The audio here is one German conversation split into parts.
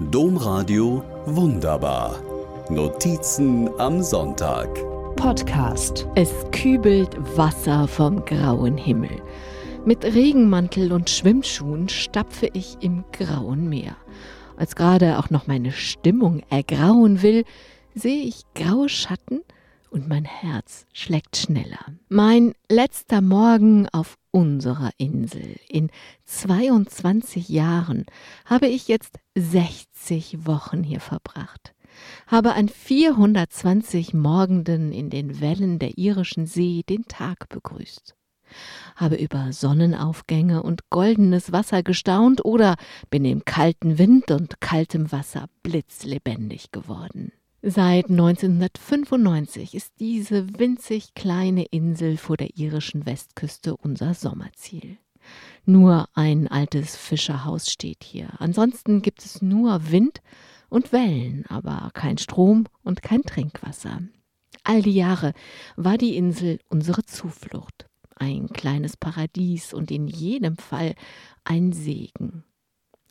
Domradio Wunderbar. Notizen am Sonntag. Podcast. Es kübelt Wasser vom grauen Himmel. Mit Regenmantel und Schwimmschuhen stapfe ich im grauen Meer. Als gerade auch noch meine Stimmung ergrauen will, sehe ich graue Schatten und mein Herz schlägt schneller. Mein letzter Morgen auf unserer Insel. In 22 Jahren habe ich jetzt 60 Wochen hier verbracht. Habe an 420 Morgenden in den Wellen der irischen See den Tag begrüßt. Habe über Sonnenaufgänge und goldenes Wasser gestaunt oder bin im kalten Wind und kaltem Wasser blitzlebendig geworden. Seit 1995 ist diese winzig kleine Insel vor der irischen Westküste unser Sommerziel. Nur ein altes Fischerhaus steht hier. Ansonsten gibt es nur Wind und Wellen, aber kein Strom und kein Trinkwasser. All die Jahre war die Insel unsere Zuflucht, ein kleines Paradies und in jedem Fall ein Segen.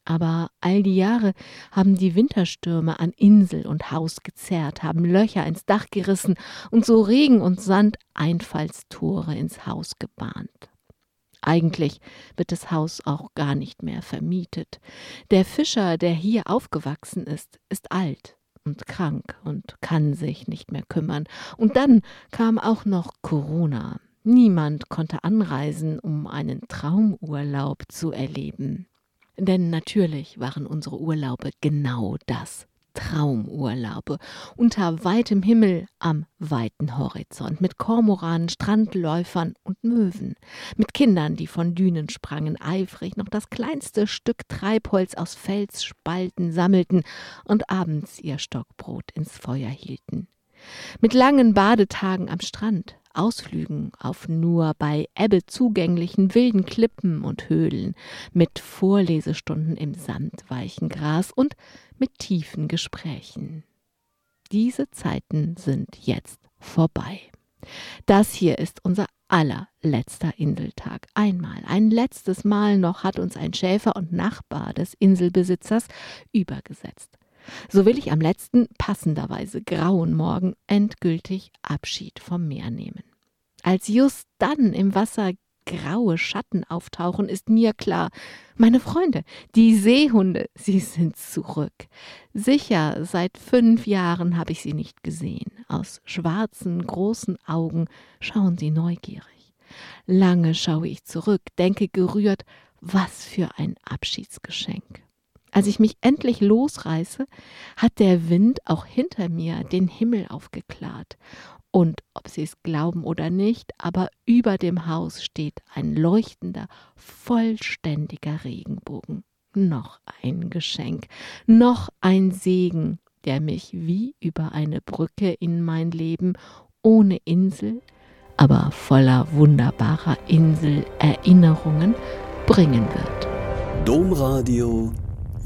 Aber all die Jahre haben die Winterstürme an Insel und Haus gezerrt, haben Löcher ins Dach gerissen und so Regen und Sand Einfallstore ins Haus gebahnt. Eigentlich wird das Haus auch gar nicht mehr vermietet. Der Fischer, der hier aufgewachsen ist, ist alt und krank und kann sich nicht mehr kümmern. Und dann kam auch noch Corona. Niemand konnte anreisen, um einen Traumurlaub zu erleben. Denn natürlich waren unsere Urlaube genau das. Traumurlaube unter weitem Himmel am weiten Horizont mit Kormoranen, Strandläufern und Möwen, mit Kindern, die von Dünen sprangen, eifrig noch das kleinste Stück Treibholz aus Felsspalten sammelten und abends ihr Stockbrot ins Feuer hielten, mit langen Badetagen am Strand, Ausflügen auf nur bei Ebbe zugänglichen wilden Klippen und Höhlen, mit Vorlesestunden im sandweichen Gras und mit tiefen Gesprächen. Diese Zeiten sind jetzt vorbei. Das hier ist unser allerletzter Inseltag. Einmal, ein letztes Mal noch hat uns ein Schäfer und Nachbar des Inselbesitzers übergesetzt. So will ich am letzten, passenderweise grauen Morgen endgültig Abschied vom Meer nehmen. Als just dann im Wasser graue Schatten auftauchen, ist mir klar, meine Freunde, die Seehunde, sie sind zurück. Sicher, seit fünf Jahren habe ich sie nicht gesehen. Aus schwarzen, großen Augen schauen sie neugierig. Lange schaue ich zurück, denke gerührt, was für ein Abschiedsgeschenk. Als ich mich endlich losreiße, hat der Wind auch hinter mir den Himmel aufgeklärt und ob Sie es glauben oder nicht, aber über dem Haus steht ein leuchtender, vollständiger Regenbogen. Noch ein Geschenk, noch ein Segen, der mich wie über eine Brücke in mein Leben ohne Insel, aber voller wunderbarer Inselerinnerungen bringen wird. Domradio